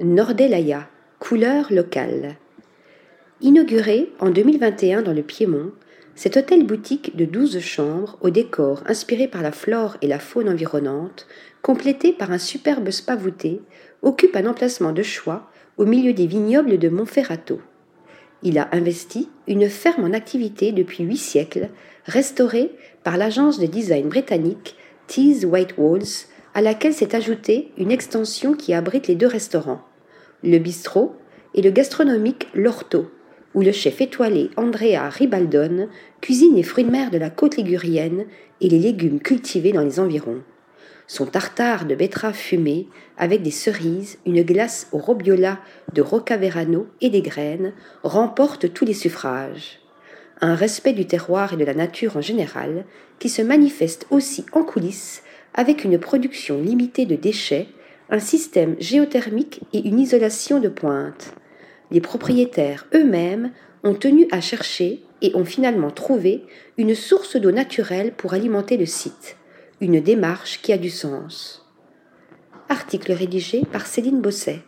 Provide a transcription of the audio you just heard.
Nordelaya, couleur locale. Inauguré en 2021 dans le Piémont, cet hôtel-boutique de 12 chambres au décor inspiré par la flore et la faune environnante, complété par un superbe spa voûté, occupe un emplacement de choix au milieu des vignobles de Monferrato. Il a investi une ferme en activité depuis huit siècles, restaurée par l'agence de design britannique Tees White Walls, à laquelle s'est ajoutée une extension qui abrite les deux restaurants, le bistrot et le gastronomique L'Orto, où le chef étoilé Andrea Ribaldone cuisine les fruits de mer de la côte ligurienne et les légumes cultivés dans les environs. Son tartare de betterave fumée, avec des cerises, une glace au robiola de Rocaverano et des graines, remporte tous les suffrages. Un respect du terroir et de la nature en général, qui se manifeste aussi en coulisses avec une production limitée de déchets, un système géothermique et une isolation de pointe. Les propriétaires eux-mêmes ont tenu à chercher et ont finalement trouvé une source d'eau naturelle pour alimenter le site une démarche qui a du sens. Article rédigé par Céline Bosset.